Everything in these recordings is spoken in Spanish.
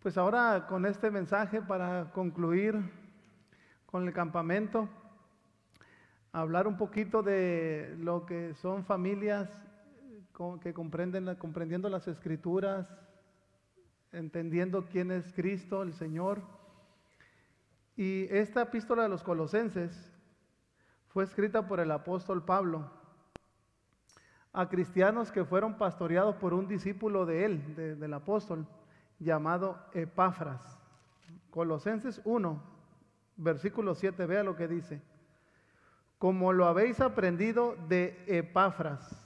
Pues ahora con este mensaje para concluir con el campamento, hablar un poquito de lo que son familias que comprenden, comprendiendo las escrituras, entendiendo quién es Cristo, el Señor. Y esta epístola de los colosenses fue escrita por el apóstol Pablo a cristianos que fueron pastoreados por un discípulo de él, del apóstol, llamado Epáfras. Colosenses 1, versículo 7, vea lo que dice. Como lo habéis aprendido de Epáfras,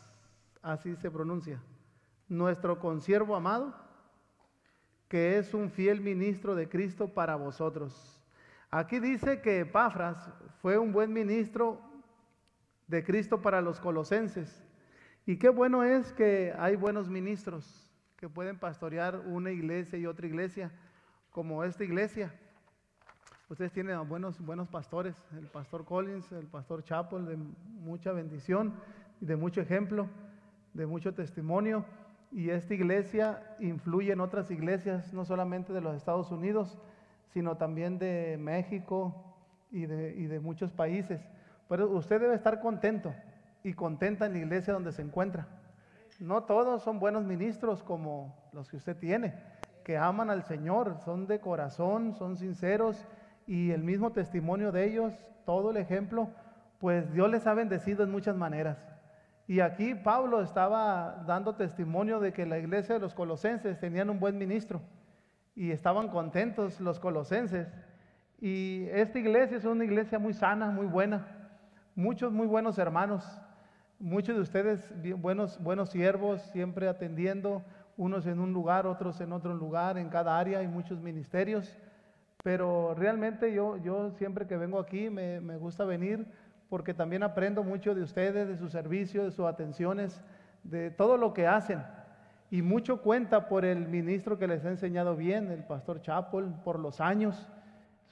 así se pronuncia, nuestro consiervo amado, que es un fiel ministro de Cristo para vosotros. Aquí dice que Epáfras fue un buen ministro de Cristo para los colosenses. Y qué bueno es que hay buenos ministros que pueden pastorear una iglesia y otra iglesia, como esta iglesia. Ustedes tienen buenos, buenos pastores, el pastor Collins, el pastor Chapel, de mucha bendición de mucho ejemplo, de mucho testimonio. Y esta iglesia influye en otras iglesias, no solamente de los Estados Unidos, sino también de México y de, y de muchos países. Pero usted debe estar contento y contenta en la iglesia donde se encuentra. No todos son buenos ministros como los que usted tiene, que aman al Señor, son de corazón, son sinceros y el mismo testimonio de ellos, todo el ejemplo, pues Dios les ha bendecido en muchas maneras. Y aquí Pablo estaba dando testimonio de que la iglesia de los colosenses tenían un buen ministro y estaban contentos los colosenses. Y esta iglesia es una iglesia muy sana, muy buena, muchos muy buenos hermanos. Muchos de ustedes buenos, buenos siervos, siempre atendiendo, unos en un lugar, otros en otro lugar, en cada área, hay muchos ministerios. Pero realmente yo, yo siempre que vengo aquí me, me gusta venir porque también aprendo mucho de ustedes, de su servicio, de sus atenciones, de todo lo que hacen. Y mucho cuenta por el ministro que les ha enseñado bien, el pastor Chapel, por los años.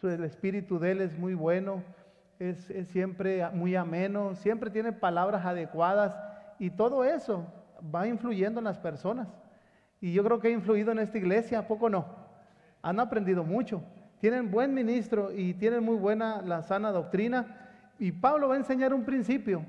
El espíritu de él es muy bueno es, siempre muy ameno, siempre tiene palabras adecuadas y todo eso va influyendo en las personas. Y yo creo que ha influido en esta iglesia, poco no? Han aprendido mucho, tienen buen ministro y tienen muy buena la sana doctrina. Y Pablo va a enseñar un principio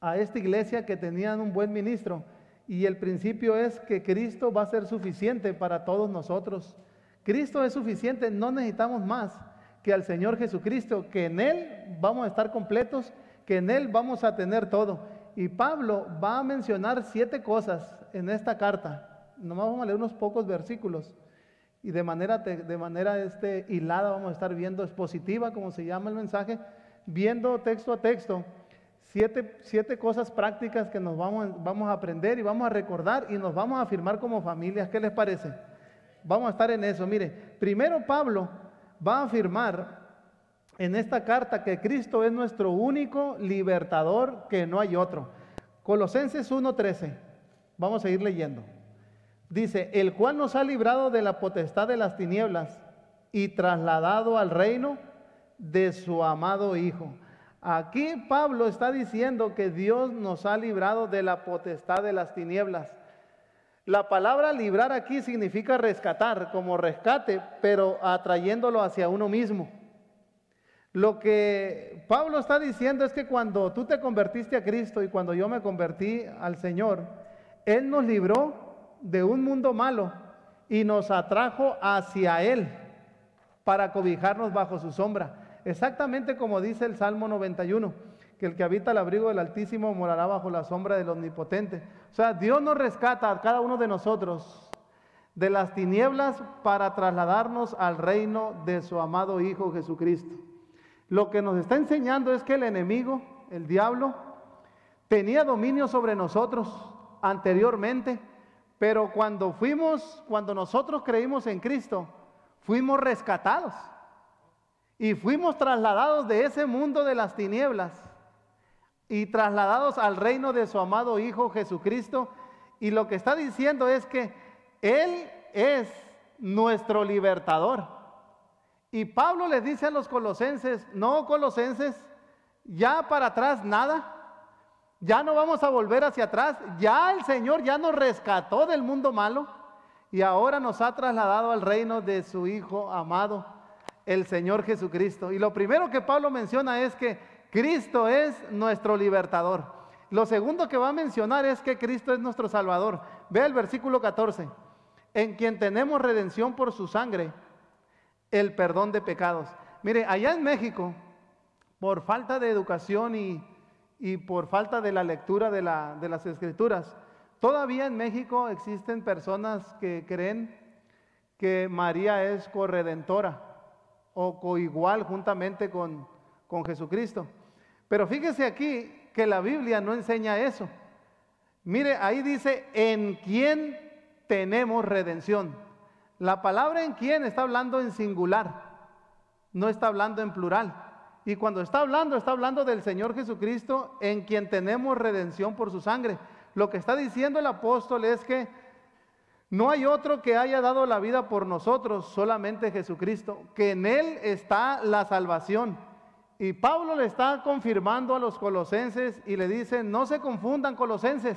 a esta iglesia que tenían un buen ministro. Y el principio es que Cristo va a ser suficiente para todos nosotros. Cristo es suficiente, no necesitamos más que al Señor Jesucristo, que en Él vamos a estar completos, que en Él vamos a tener todo. Y Pablo va a mencionar siete cosas en esta carta. Nomás vamos a leer unos pocos versículos. Y de manera, de manera este, hilada vamos a estar viendo expositiva, como se llama el mensaje, viendo texto a texto, siete, siete cosas prácticas que nos vamos, vamos a aprender y vamos a recordar y nos vamos a afirmar como familias. ¿Qué les parece? Vamos a estar en eso. Mire, primero Pablo va a afirmar en esta carta que Cristo es nuestro único libertador, que no hay otro. Colosenses 1:13. Vamos a ir leyendo. Dice, el cual nos ha librado de la potestad de las tinieblas y trasladado al reino de su amado Hijo. Aquí Pablo está diciendo que Dios nos ha librado de la potestad de las tinieblas. La palabra librar aquí significa rescatar, como rescate, pero atrayéndolo hacia uno mismo. Lo que Pablo está diciendo es que cuando tú te convertiste a Cristo y cuando yo me convertí al Señor, Él nos libró de un mundo malo y nos atrajo hacia Él para cobijarnos bajo su sombra. Exactamente como dice el Salmo 91 que el que habita el abrigo del Altísimo morará bajo la sombra del Omnipotente. O sea, Dios nos rescata a cada uno de nosotros de las tinieblas para trasladarnos al reino de su amado Hijo Jesucristo. Lo que nos está enseñando es que el enemigo, el diablo, tenía dominio sobre nosotros anteriormente, pero cuando fuimos, cuando nosotros creímos en Cristo, fuimos rescatados y fuimos trasladados de ese mundo de las tinieblas y trasladados al reino de su amado Hijo Jesucristo. Y lo que está diciendo es que Él es nuestro libertador. Y Pablo les dice a los colosenses, no colosenses, ya para atrás nada, ya no vamos a volver hacia atrás, ya el Señor ya nos rescató del mundo malo, y ahora nos ha trasladado al reino de su Hijo amado, el Señor Jesucristo. Y lo primero que Pablo menciona es que Cristo es nuestro libertador. Lo segundo que va a mencionar es que Cristo es nuestro Salvador. Ve el versículo 14. En quien tenemos redención por su sangre, el perdón de pecados. Mire, allá en México, por falta de educación y, por falta de la lectura de, de las escrituras, todavía en México existen personas que creen que María es corredentora o coigual juntamente con, con Jesucristo. Pero fíjese aquí que la Biblia no enseña eso. Mire, ahí dice, en quién tenemos redención. La palabra en quién está hablando en singular, no está hablando en plural. Y cuando está hablando, está hablando del Señor Jesucristo, en quien tenemos redención por su sangre. Lo que está diciendo el apóstol es que no hay otro que haya dado la vida por nosotros, solamente Jesucristo, que en Él está la salvación. Y Pablo le está confirmando a los colosenses y le dice, no se confundan colosenses,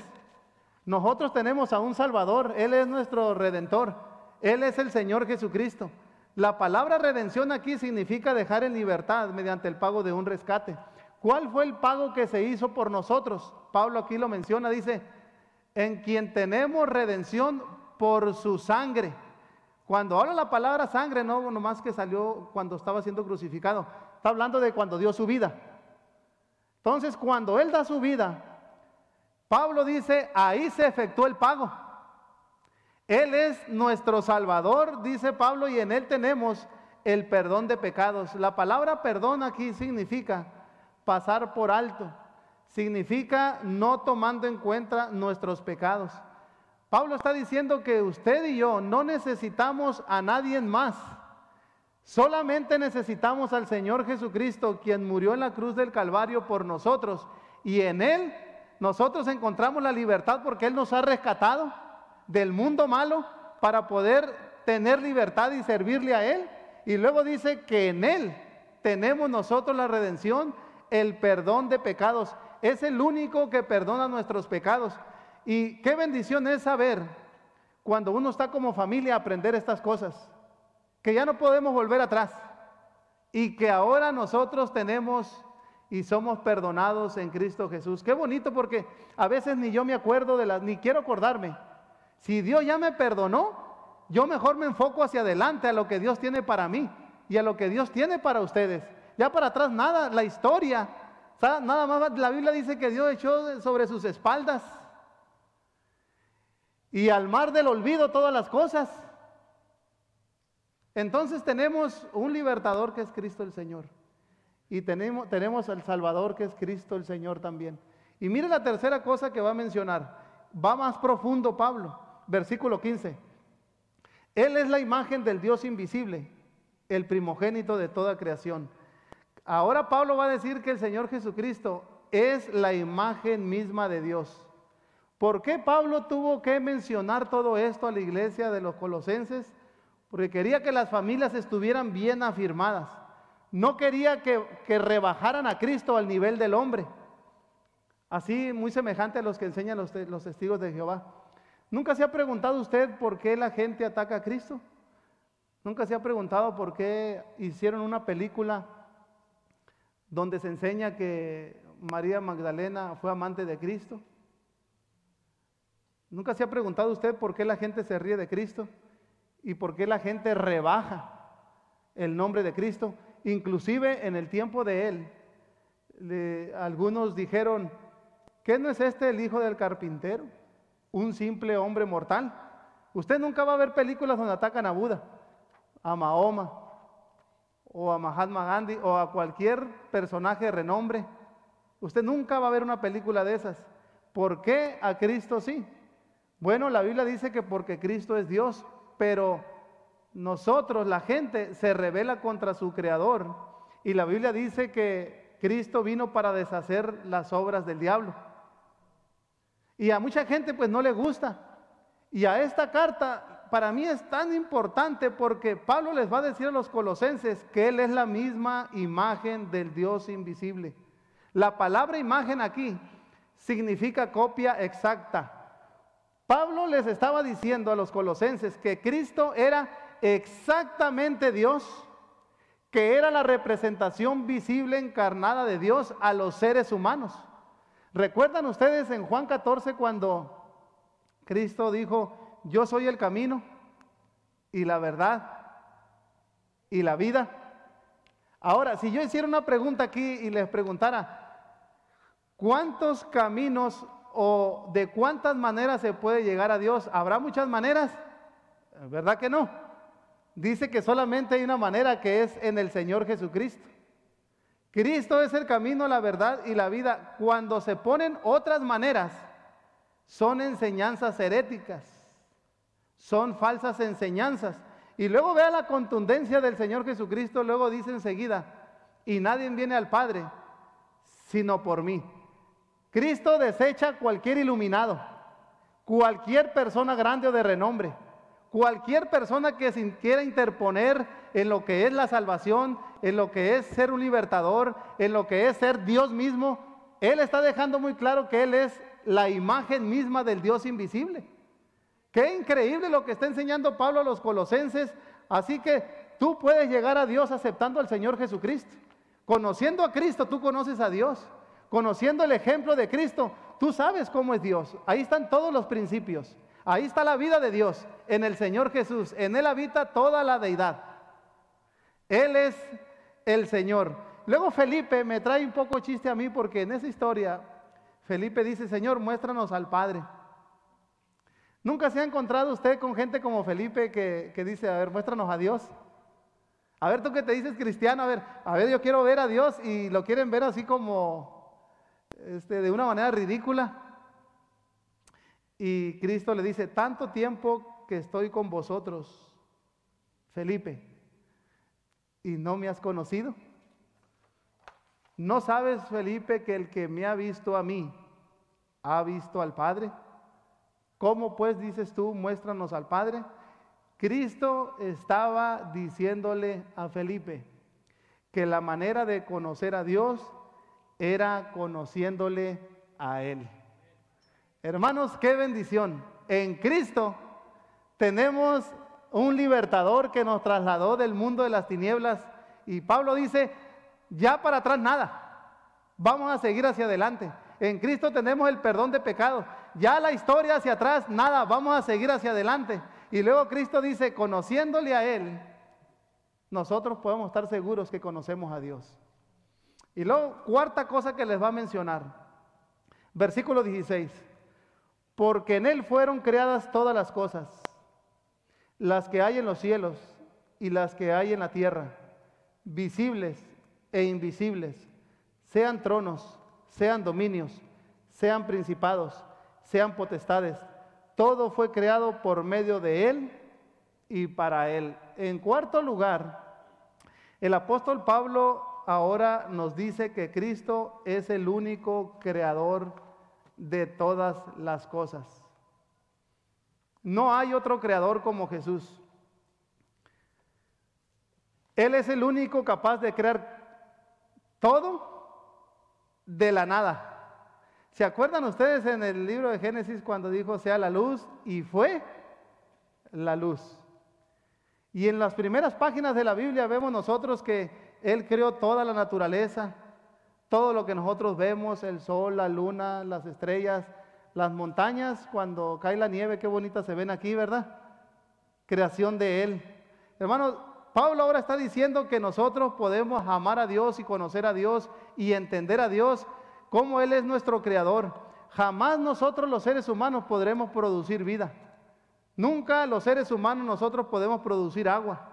nosotros tenemos a un Salvador, Él es nuestro redentor, Él es el Señor Jesucristo. La palabra redención aquí significa dejar en libertad mediante el pago de un rescate. ¿Cuál fue el pago que se hizo por nosotros? Pablo aquí lo menciona, dice, en quien tenemos redención por su sangre. Cuando habla la palabra sangre, no nomás que salió cuando estaba siendo crucificado, está hablando de cuando dio su vida. Entonces, cuando Él da su vida, Pablo dice, ahí se efectuó el pago. Él es nuestro Salvador, dice Pablo, y en Él tenemos el perdón de pecados. La palabra perdón aquí significa pasar por alto, significa no tomando en cuenta nuestros pecados. Pablo está diciendo que usted y yo no necesitamos a nadie más. Solamente necesitamos al Señor Jesucristo, quien murió en la cruz del Calvario por nosotros. Y en Él nosotros encontramos la libertad porque Él nos ha rescatado del mundo malo para poder tener libertad y servirle a Él. Y luego dice que en Él tenemos nosotros la redención, el perdón de pecados. Es el único que perdona nuestros pecados. Y qué bendición es saber cuando uno está como familia aprender estas cosas que ya no podemos volver atrás y que ahora nosotros tenemos y somos perdonados en Cristo Jesús. Qué bonito porque a veces ni yo me acuerdo de las, ni quiero acordarme. Si Dios ya me perdonó, yo mejor me enfoco hacia adelante a lo que Dios tiene para mí y a lo que Dios tiene para ustedes. Ya para atrás nada, la historia, nada más la Biblia dice que Dios echó sobre sus espaldas y al mar del olvido todas las cosas. Entonces tenemos un libertador que es Cristo el Señor. Y tenemos, tenemos al Salvador que es Cristo el Señor también. Y mire la tercera cosa que va a mencionar. Va más profundo Pablo. Versículo 15. Él es la imagen del Dios invisible, el primogénito de toda creación. Ahora Pablo va a decir que el Señor Jesucristo es la imagen misma de Dios. ¿Por qué Pablo tuvo que mencionar todo esto a la iglesia de los colosenses? Porque quería que las familias estuvieran bien afirmadas. No quería que, rebajaran a Cristo al nivel del hombre. Así, muy semejante a los que enseñan los, los testigos de Jehová. ¿Nunca se ha preguntado usted por qué la gente ataca a Cristo? ¿Nunca se ha preguntado por qué hicieron una película donde se enseña que María Magdalena fue amante de Cristo? ¿Nunca se ha preguntado usted por qué la gente se ríe de Cristo? Y por qué la gente rebaja el nombre de Cristo. Inclusive en el tiempo de él, algunos dijeron, ¿qué no es este el hijo del carpintero? Un simple hombre mortal. Usted nunca va a ver películas donde atacan a Buda, a Mahoma, o a Mahatma Gandhi, o a cualquier personaje de renombre. Usted nunca va a ver una película de esas. ¿Por qué a Cristo sí? Bueno, la Biblia dice que porque Cristo es Dios, pero nosotros, la gente, se revela contra su creador. Y la Biblia dice que Cristo vino para deshacer las obras del diablo. Y a mucha gente pues no le gusta. Y a esta carta para mí es tan importante porque Pablo les va a decir a los colosenses que Él es la misma imagen del Dios invisible. La palabra imagen aquí significa copia exacta. Pablo les estaba diciendo a los colosenses que Cristo era exactamente Dios, que era la representación visible encarnada de Dios a los seres humanos. ¿Recuerdan ustedes en Juan 14 cuando Cristo dijo, yo soy el camino y la verdad y la vida? Ahora, si yo hiciera una pregunta aquí y les preguntara, ¿cuántos caminos o de cuántas maneras se puede llegar a Dios? ¿Habrá muchas maneras? ¿Verdad que no? Dice que solamente hay una manera que es en el Señor Jesucristo. Cristo es el camino, la verdad y la vida. Cuando se ponen otras maneras, son enseñanzas heréticas, son falsas enseñanzas. Y luego vea la contundencia del Señor Jesucristo, luego dice enseguida, y nadie viene al Padre sino por mí. Cristo desecha cualquier iluminado, cualquier persona grande o de renombre, cualquier persona que se quiera interponer en lo que es la salvación, en lo que es ser un libertador, en lo que es ser Dios mismo, Él está dejando muy claro que Él es la imagen misma del Dios invisible. Qué increíble lo que está enseñando Pablo a los colosenses. Así que tú puedes llegar a Dios aceptando al Señor Jesucristo. Conociendo a Cristo, tú conoces a Dios. Conociendo el ejemplo de Cristo, tú sabes cómo es Dios. Ahí están todos los principios. Ahí está la vida de Dios, en el Señor Jesús. En Él habita toda la deidad. Él es el Señor. Luego Felipe me trae un poco chiste a mí porque en esa historia Felipe dice, Señor, muéstranos al Padre. ¿Nunca se ha encontrado usted con gente como Felipe que, dice, a ver, muéstranos a Dios? A ver, tú que te dices cristiano, a ver, a ver, yo quiero ver a Dios y lo quieren ver así como este, de una manera ridícula. Y Cristo le dice, tanto tiempo que estoy con vosotros, Felipe, y no me has conocido. ¿No sabes, Felipe, que el que me ha visto a mí, ha visto al Padre? ¿Cómo pues dices tú, muéstranos al Padre? Cristo estaba diciéndole a Felipe que la manera de conocer a Dios era conociéndole a Él. Hermanos, qué bendición. En Cristo tenemos un libertador que nos trasladó del mundo de las tinieblas. Y Pablo dice, ya para atrás nada, vamos a seguir hacia adelante. En Cristo tenemos el perdón de pecados. Ya la historia hacia atrás, nada, vamos a seguir hacia adelante. Y luego Cristo dice, conociéndole a Él, nosotros podemos estar seguros que conocemos a Dios. Y luego, cuarta cosa que les va a mencionar, versículo 16, porque en Él fueron creadas todas las cosas las que hay en los cielos y las que hay en la tierra, visibles e invisibles, sean tronos, sean dominios, sean principados, sean potestades. Todo fue creado por medio de Él y para Él. En cuarto lugar, el apóstol Pablo ahora nos dice que Cristo es el único creador de todas las cosas. No hay otro creador como Jesús. Él es el único capaz de crear todo de la nada. ¿Se acuerdan ustedes en el libro de Génesis cuando dijo sea la luz y fue la luz? Y en las primeras páginas de la Biblia vemos nosotros que Él creó toda la naturaleza, todo lo que nosotros vemos, el sol, la luna, las estrellas, las montañas, cuando cae la nieve, qué bonitas se ven aquí, ¿verdad? Creación de Él. Hermanos, Pablo ahora está diciendo que nosotros podemos amar a Dios y conocer a Dios y entender a Dios como Él es nuestro creador. Jamás nosotros los seres humanos podremos producir vida. Nunca los seres humanos nosotros podemos producir agua.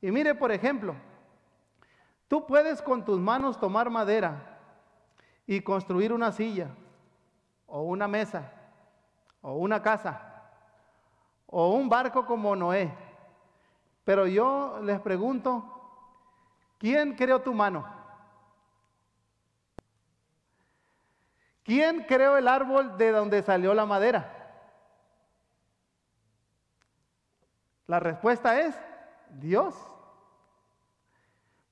Y mire, por ejemplo, tú puedes con tus manos tomar madera y construir una silla o una mesa, o una casa, o un barco como Noé. Pero yo les pregunto, ¿quién creó tu mano? ¿Quién creó el árbol de donde salió la madera? La respuesta es Dios.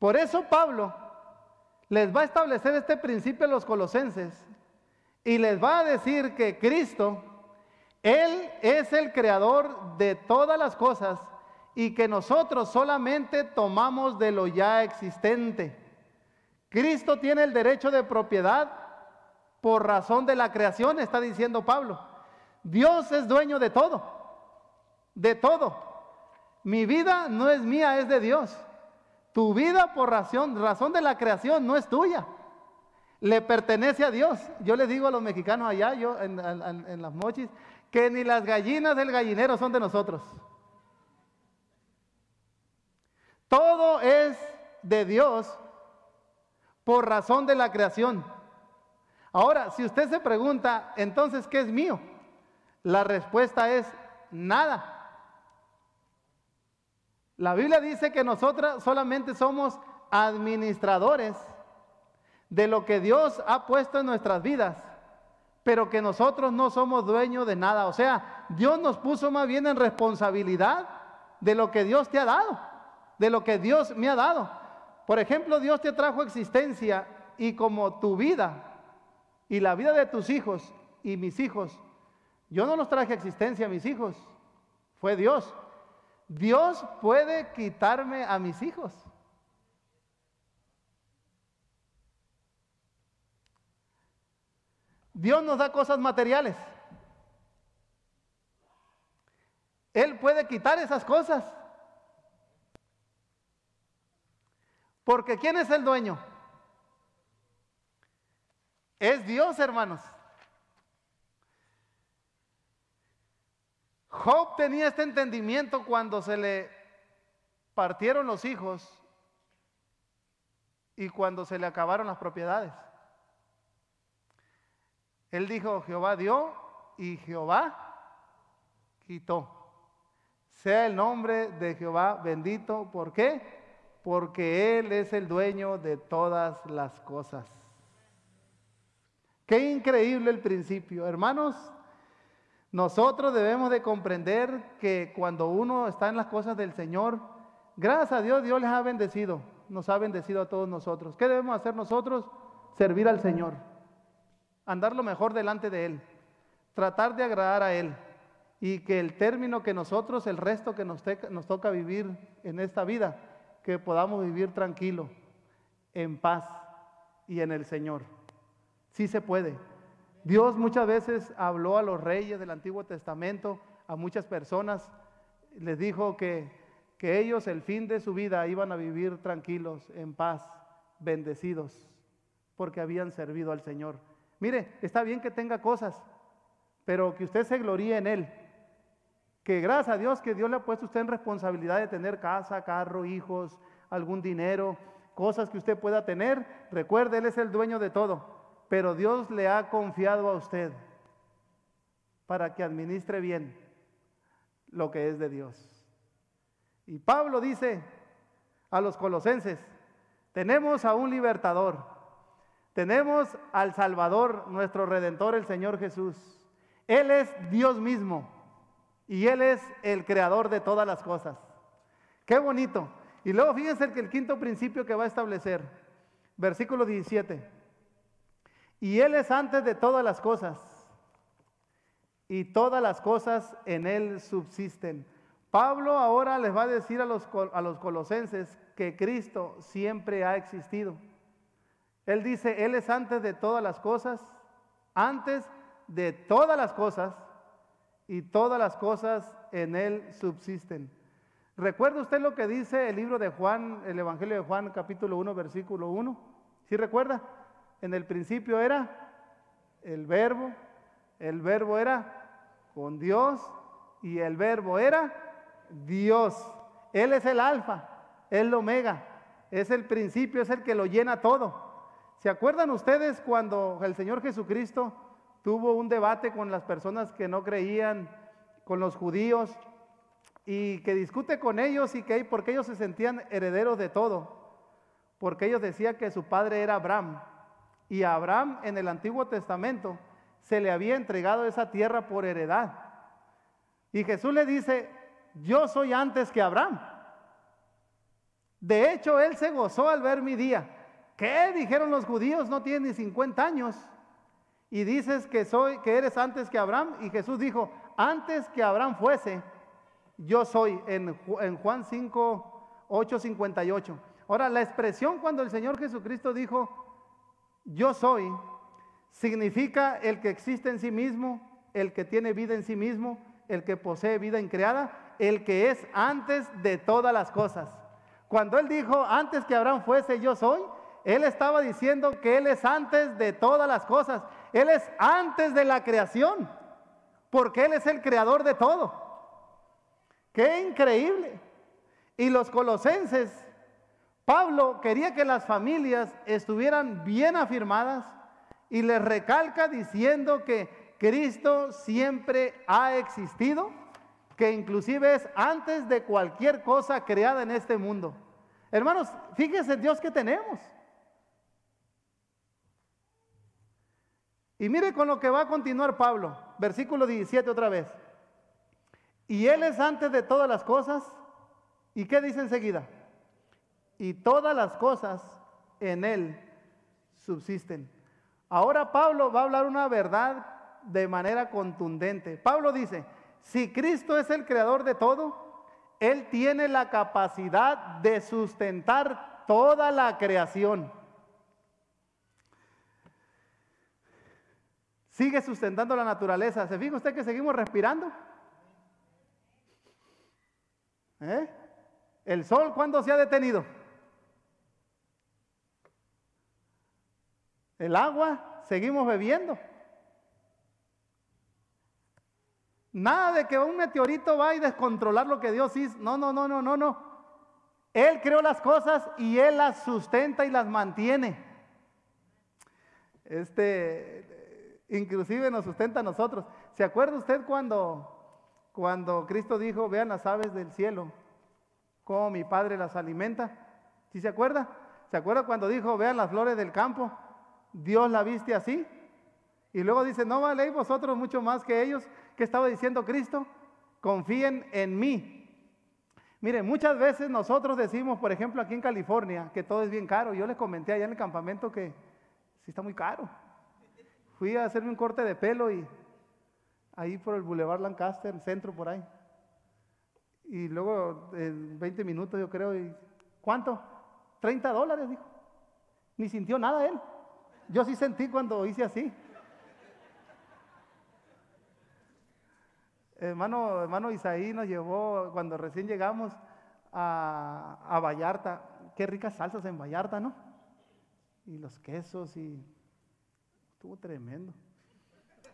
Por eso Pablo les va a establecer este principio a los colosenses y les va a decir que Cristo Él es el creador de todas las cosas y que nosotros solamente tomamos de lo ya existente. Cristo tiene el derecho de propiedad por razón de la creación, está diciendo Pablo. Dios es dueño de todo, de todo. Mi vida no es mía, es de Dios. Tu vida por razón, razón de la creación no es tuya. Le pertenece a Dios. Yo les digo a los mexicanos allá, yo en, en las mochis, que ni las gallinas del gallinero son de nosotros. Todo es de Dios por razón de la creación. Ahora, si usted se pregunta, entonces, ¿qué es mío? La respuesta es nada. La Biblia dice que nosotros solamente somos administradores de lo que Dios ha puesto en nuestras vidas, pero que nosotros no somos dueños de nada. O sea, Dios nos puso más bien en responsabilidad de lo que Dios te ha dado, de lo que Dios me ha dado. Por ejemplo, Dios te trajo existencia y como tu vida y la vida de tus hijos y mis hijos, yo no los traje existencia a mis hijos, fue Dios. Dios puede quitarme a mis hijos. Dios nos da cosas materiales. Él puede quitar esas cosas. Porque ¿quién es el dueño? Es Dios, hermanos. Job tenía este entendimiento cuando se le partieron los hijos y cuando se le acabaron las propiedades. Él dijo, Jehová dio y Jehová quitó. Sea el nombre de Jehová bendito. ¿Por qué? Porque Él es el dueño de todas las cosas. Qué increíble el principio. Hermanos, nosotros debemos de comprender que cuando uno está en las cosas del Señor, gracias a Dios, Dios les ha bendecido, nos ha bendecido a todos nosotros. ¿Qué debemos hacer nosotros? Servir al Señor, andar lo mejor delante de Él, tratar de agradar a Él y que el término que nosotros, el resto que nos, nos toca vivir en esta vida, que podamos vivir tranquilo, en paz y en el Señor. Sí se puede. Dios muchas veces habló a los reyes del Antiguo Testamento, a muchas personas, les dijo que, que ellos el fin de su vida iban a vivir tranquilos, en paz, bendecidos, porque habían servido al Señor. Mire, está bien que tenga cosas, pero que usted se gloríe en Él. Que gracias a Dios que Dios le ha puesto usted en responsabilidad de tener casa, carro, hijos, algún dinero, cosas que usted pueda tener. Recuerde, Él es el dueño de todo pero Dios le ha confiado a usted para que administre bien lo que es de Dios. Y Pablo dice a los colosenses, tenemos a un libertador, tenemos al Salvador, nuestro Redentor, el Señor Jesús. Él es Dios mismo y Él es el creador de todas las cosas. Qué bonito. Y luego fíjense que el quinto principio que va a establecer, versículo 17. Y Él es antes de todas las cosas. Y todas las cosas en Él subsisten. Pablo ahora les va a decir a los, a los colosenses que Cristo siempre ha existido. Él dice, Él es antes de todas las cosas, antes de todas las cosas, y todas las cosas en Él subsisten. ¿Recuerda usted lo que dice el libro de Juan, el Evangelio de Juan, capítulo 1, versículo 1? ¿Sí recuerda? En el principio era el verbo, el verbo era con Dios y el verbo era Dios. Él es el alfa, el omega, es el principio, es el que lo llena todo. ¿Se acuerdan ustedes cuando el Señor Jesucristo tuvo un debate con las personas que no creían, con los judíos, y que discute con ellos y que porque ellos se sentían herederos de todo? Porque ellos decían que su padre era Abraham y a Abraham en el Antiguo Testamento se le había entregado esa tierra por heredad. Y Jesús le dice, yo soy antes que Abraham. De hecho, él se gozó al ver mi día. ¿Qué? Dijeron los judíos, no tienes ni 50 años. Y dices que soy, que eres antes que Abraham. Y Jesús dijo, antes que Abraham fuese, yo soy, en, en Juan 5, 8, 58. Ahora, la expresión cuando el Señor Jesucristo dijo, yo soy, significa el que existe en sí mismo, el que tiene vida en sí mismo, el que posee vida increada, el que es antes de todas las cosas. Cuando Él dijo, antes que Abraham fuese, yo soy, Él estaba diciendo que Él es antes de todas las cosas. Él es antes de la creación, porque Él es el creador de todo. Qué increíble. Y los colosenses, Pablo quería que las familias estuvieran bien afirmadas y les recalca diciendo que Cristo siempre ha existido que inclusive es antes de cualquier cosa creada en este mundo. Hermanos, fíjense Dios que tenemos. Y mire con lo que va a continuar Pablo, versículo 17 otra vez. Y Él es antes de todas las cosas. ¿Y qué dice enseguida? Y todas las cosas en Él subsisten. Ahora Pablo va a hablar una verdad de manera contundente. Pablo dice, si Cristo es el creador de todo, Él tiene la capacidad de sustentar toda la creación. Sigue sustentando la naturaleza. ¿Se fija usted que seguimos respirando? ¿Eh? ¿El sol cuándo se ha detenido? El agua, seguimos bebiendo. Nada de que un meteorito va y descontrolar lo que Dios hizo. No, no, no, no, no, no. Él creó las cosas y Él las sustenta y las mantiene. Este, inclusive nos sustenta a nosotros. ¿Se acuerda usted cuando, cuando Cristo dijo, vean las aves del cielo, cómo mi Padre las alimenta? ¿Sí se acuerda? ¿Se acuerda cuando dijo, vean las flores del campo? Dios la viste así. Y luego dice, no valéis vosotros mucho más que ellos. ¿Qué estaba diciendo Cristo? Confíen en mí. Mire, muchas veces nosotros decimos, por ejemplo, aquí en California, que todo es bien caro. Yo les comenté allá en el campamento que sí está muy caro. Fui a hacerme un corte de pelo y ahí por el Boulevard Lancaster, centro por ahí. Y luego en 20 minutos yo creo, y ¿cuánto? 30 dólares, dijo. Ni sintió nada él. Yo sí sentí cuando hice así. Hermano, hermano Isaí nos llevó cuando recién llegamos a, Vallarta. Qué ricas salsas en Vallarta, ¿no? Y los quesos y estuvo tremendo.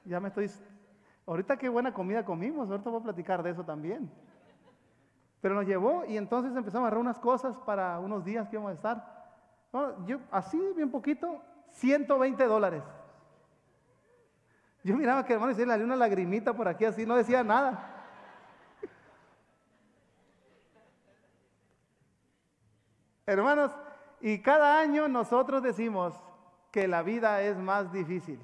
Ya me estoy... Ahorita qué buena comida comimos, ahorita voy a platicar de eso también. Pero nos llevó y entonces empezamos a agarrar unas cosas para unos días que íbamos a estar. yo, así, bien poquito, 120 dólares. Yo miraba que hermano y le una lagrimita por aquí así, no decía nada. Hermanos, y cada año nosotros decimos que la vida es más difícil.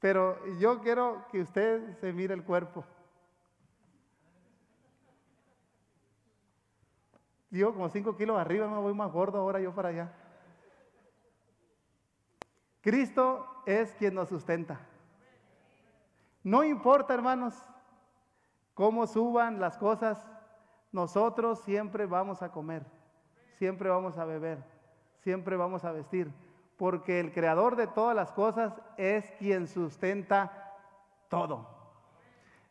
Pero yo quiero que usted se mire el cuerpo. Yo como 5 kilos arriba me voy más gordo ahora yo para allá. Cristo es quien nos sustenta. No importa, hermanos, cómo suban las cosas, nosotros siempre vamos a comer, siempre vamos a beber, siempre vamos a vestir, porque el creador de todas las cosas es quien sustenta todo.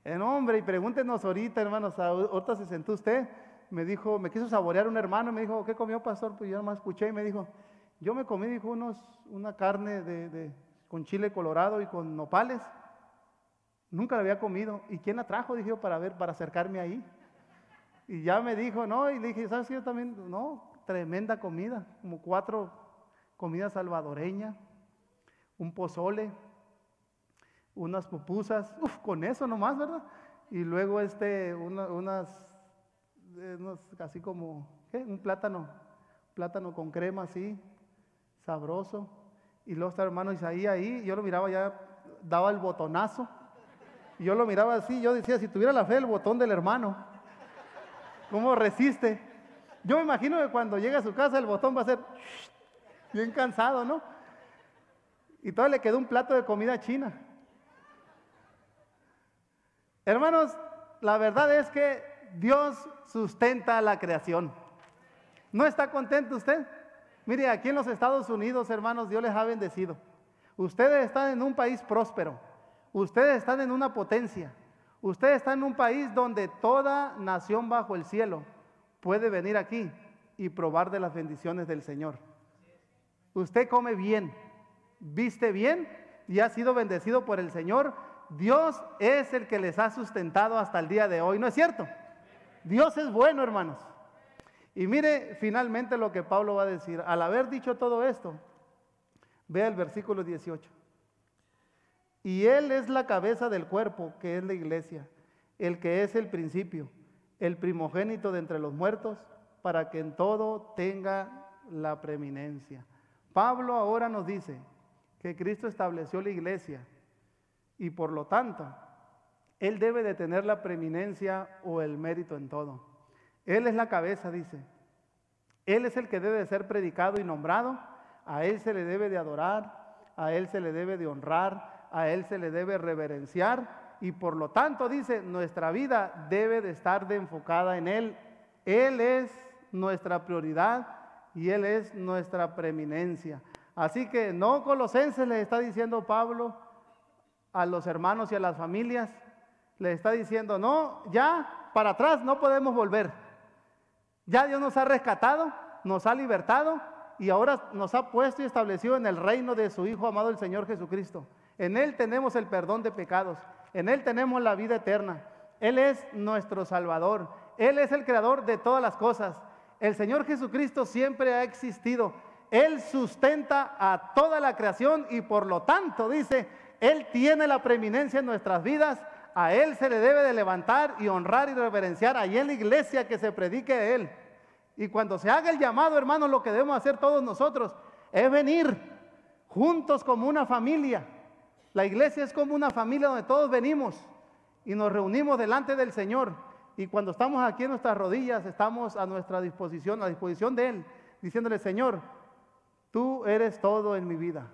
En hombre, y pregúntenos ahorita, hermanos, ahorita se sentó usted, me dijo, me quiso saborear un hermano, me dijo, ¿qué comió pastor? Pues yo nomás escuché y me dijo, yo me comí, dijo, unos, una carne de, con chile colorado y con nopales. Nunca la había comido. ¿Y quién la trajo? Dije para ver, para acercarme ahí. Y ya me dijo, no, y le dije, ¿sabes qué? Yo también, no, tremenda comida, como cuatro comidas salvadoreñas, un pozole, unas pupusas, uf, con eso nomás, ¿verdad? Y luego este, unas, eh, unos, así como, ¿qué? Un plátano, plátano con crema así, sabroso. Y luego está el hermano Isaí ahí, yo lo miraba ya, daba el botonazo. Y yo lo miraba así, yo decía, si tuviera la fe, el botón del hermano, ¿cómo resiste? Yo me imagino que cuando llegue a su casa el botón va a ser bien cansado, ¿no? Y todavía le quedó un plato de comida china. Hermanos, la verdad es que Dios sustenta la creación. ¿No está contento usted? Mire, aquí en los Estados Unidos, hermanos, Dios les ha bendecido. Ustedes están en un país próspero. Ustedes están en una potencia. Ustedes están en un país donde toda nación bajo el cielo puede venir aquí y probar de las bendiciones del Señor. Usted come bien, viste bien y ha sido bendecido por el Señor. Dios es el que les ha sustentado hasta el día de hoy, ¿no es cierto? Dios es bueno, hermanos. Y mire finalmente lo que Pablo va a decir. Al haber dicho todo esto, vea el versículo 18. Y Él es la cabeza del cuerpo, que es la iglesia, el que es el principio, el primogénito de entre los muertos, para que en todo tenga la preeminencia. Pablo ahora nos dice que Cristo estableció la iglesia y por lo tanto, Él debe de tener la preeminencia o el mérito en todo. Él es la cabeza, dice. Él es el que debe de ser predicado y nombrado. A Él se le debe de adorar, a Él se le debe de honrar, a Él se le debe reverenciar y por lo tanto dice, nuestra vida debe de estar de enfocada en Él. Él es nuestra prioridad y Él es nuestra preeminencia. Así que no colosenses le está diciendo Pablo a los hermanos y a las familias, le está diciendo, no, ya para atrás no podemos volver. Ya Dios nos ha rescatado, nos ha libertado y ahora nos ha puesto y establecido en el reino de su Hijo amado el Señor Jesucristo. En Él tenemos el perdón de pecados. En Él tenemos la vida eterna. Él es nuestro Salvador. Él es el creador de todas las cosas. El Señor Jesucristo siempre ha existido. Él sustenta a toda la creación y por lo tanto dice, Él tiene la preeminencia en nuestras vidas. A Él se le debe de levantar y honrar y reverenciar allí en la iglesia que se predique de Él. Y cuando se haga el llamado, hermanos, lo que debemos hacer todos nosotros es venir juntos como una familia la iglesia es como una familia donde todos venimos y nos reunimos delante del Señor. Y cuando estamos aquí en nuestras rodillas, estamos a nuestra disposición, a disposición de Él, diciéndole, Señor, tú eres todo en mi vida.